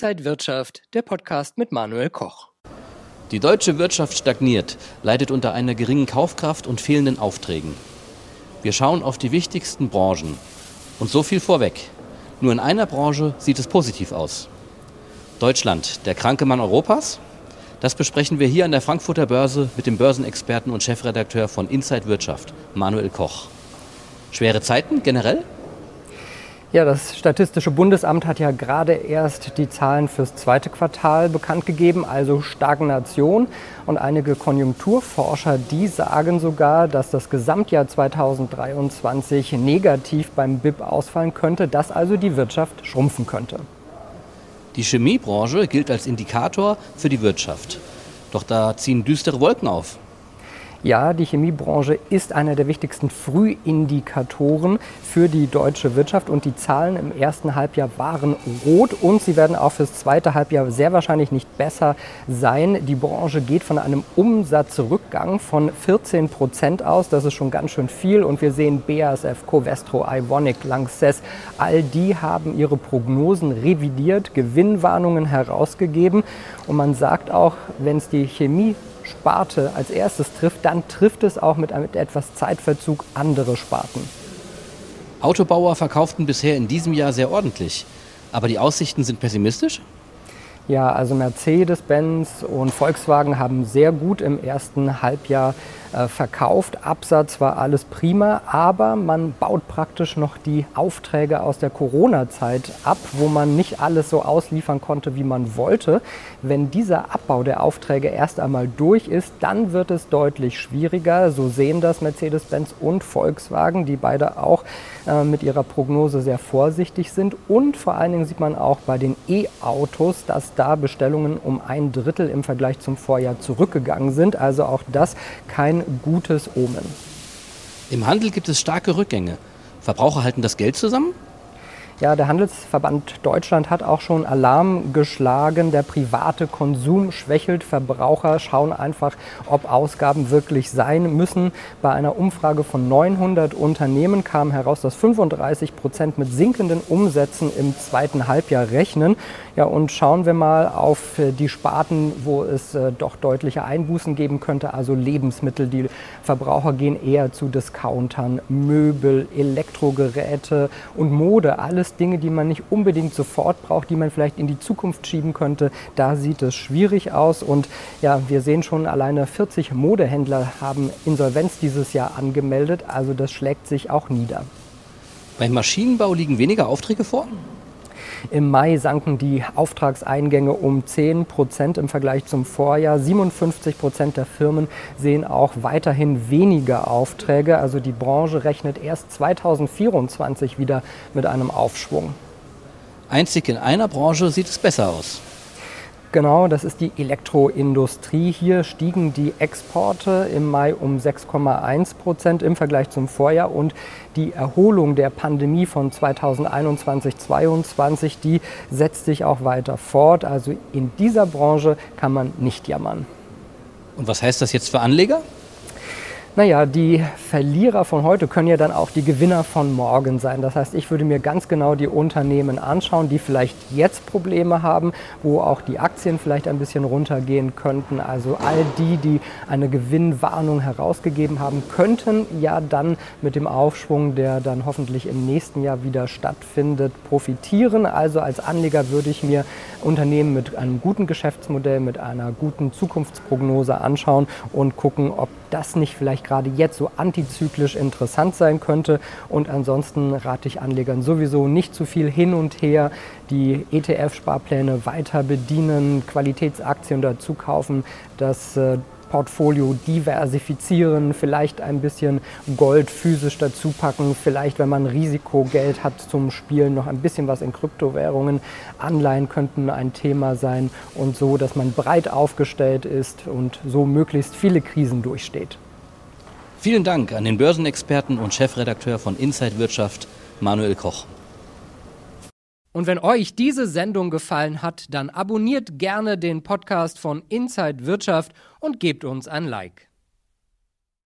Inside Wirtschaft, der Podcast mit Manuel Koch. Die deutsche Wirtschaft stagniert, leidet unter einer geringen Kaufkraft und fehlenden Aufträgen. Wir schauen auf die wichtigsten Branchen. Und so viel vorweg. Nur in einer Branche sieht es positiv aus. Deutschland, der kranke Mann Europas? Das besprechen wir hier an der Frankfurter Börse mit dem Börsenexperten und Chefredakteur von Inside Wirtschaft, Manuel Koch. Schwere Zeiten generell? Ja, das Statistische Bundesamt hat ja gerade erst die Zahlen fürs zweite Quartal bekannt gegeben, also Stagnation. Und einige Konjunkturforscher, die sagen sogar, dass das Gesamtjahr 2023 negativ beim BIP ausfallen könnte, dass also die Wirtschaft schrumpfen könnte. Die Chemiebranche gilt als Indikator für die Wirtschaft. Doch da ziehen düstere Wolken auf. Ja, die Chemiebranche ist einer der wichtigsten Frühindikatoren für die deutsche Wirtschaft und die Zahlen im ersten Halbjahr waren rot und sie werden auch fürs zweite Halbjahr sehr wahrscheinlich nicht besser sein. Die Branche geht von einem Umsatzrückgang von 14 Prozent aus. Das ist schon ganz schön viel und wir sehen BASF, Covestro, Ivonic, Lanxess, all die haben ihre Prognosen revidiert, Gewinnwarnungen herausgegeben und man sagt auch, wenn es die Chemie Sparte als erstes trifft, dann trifft es auch mit, etwas Zeitverzug andere Sparten. Autobauer verkauften bisher in diesem Jahr sehr ordentlich, aber die Aussichten sind pessimistisch? Ja, also Mercedes-Benz und Volkswagen haben sehr gut im ersten Halbjahr verkauft. Absatz war alles prima, aber man baut praktisch noch die Aufträge aus der Corona-Zeit ab, wo man nicht alles so ausliefern konnte, wie man wollte. Wenn dieser Abbau der Aufträge erst einmal durch ist, dann wird es deutlich schwieriger. So sehen das Mercedes-Benz und Volkswagen, die beide auch äh, mit ihrer Prognose sehr vorsichtig sind. Und vor allen Dingen sieht man auch bei den E-Autos, dass da Bestellungen um ein Drittel im Vergleich zum Vorjahr zurückgegangen sind. Also auch das kein gutes Omen. Im Handel gibt es starke Rückgänge. Verbraucher halten das Geld zusammen? Ja, der Handelsverband Deutschland hat auch schon Alarm geschlagen. Der private Konsum schwächelt. Verbraucher schauen einfach, ob Ausgaben wirklich sein müssen. Bei einer Umfrage von 900 Unternehmen kam heraus, dass 35 Prozent mit sinkenden Umsätzen im zweiten Halbjahr rechnen. Ja, und schauen wir mal auf die Sparten, wo es äh, doch deutliche Einbußen geben könnte. Also Lebensmittel. Die Verbraucher gehen eher zu Discountern, Möbel, Elektrogeräte und Mode. Alles alles Dinge, die man nicht unbedingt sofort braucht, die man vielleicht in die Zukunft schieben könnte. Da sieht es schwierig aus. Und ja, wir sehen schon, alleine 40 Modehändler haben Insolvenz dieses Jahr angemeldet. Also das schlägt sich auch nieder. Beim Maschinenbau liegen weniger Aufträge vor? Im Mai sanken die Auftragseingänge um 10 Prozent im Vergleich zum Vorjahr. 57 Prozent der Firmen sehen auch weiterhin weniger Aufträge. Also die Branche rechnet erst 2024 wieder mit einem Aufschwung. Einzig in einer Branche sieht es besser aus. Genau, das ist die Elektroindustrie. Hier stiegen die Exporte im Mai um 6,1 Prozent im Vergleich zum Vorjahr und die Erholung der Pandemie von 2021-22, die setzt sich auch weiter fort. Also in dieser Branche kann man nicht jammern. Und was heißt das jetzt für Anleger? Naja, die Verlierer von heute können ja dann auch die Gewinner von morgen sein. Das heißt, ich würde mir ganz genau die Unternehmen anschauen, die vielleicht jetzt Probleme haben, wo auch die Aktien vielleicht ein bisschen runtergehen könnten. Also all die, die eine Gewinnwarnung herausgegeben haben, könnten ja dann mit dem Aufschwung, der dann hoffentlich im nächsten Jahr wieder stattfindet, profitieren. Also als Anleger würde ich mir Unternehmen mit einem guten Geschäftsmodell, mit einer guten Zukunftsprognose anschauen und gucken, ob das nicht vielleicht gerade jetzt so antizyklisch interessant sein könnte. Und ansonsten rate ich Anlegern sowieso nicht zu viel hin und her, die ETF-Sparpläne weiter bedienen, Qualitätsaktien dazu kaufen, das äh, Portfolio diversifizieren, vielleicht ein bisschen Gold physisch dazu packen, vielleicht, wenn man Risikogeld hat zum Spielen, noch ein bisschen was in Kryptowährungen. Anleihen könnten ein Thema sein und so, dass man breit aufgestellt ist und so möglichst viele Krisen durchsteht. Vielen Dank an den Börsenexperten und Chefredakteur von Inside Wirtschaft, Manuel Koch. Und wenn euch diese Sendung gefallen hat, dann abonniert gerne den Podcast von Inside Wirtschaft und gebt uns ein Like.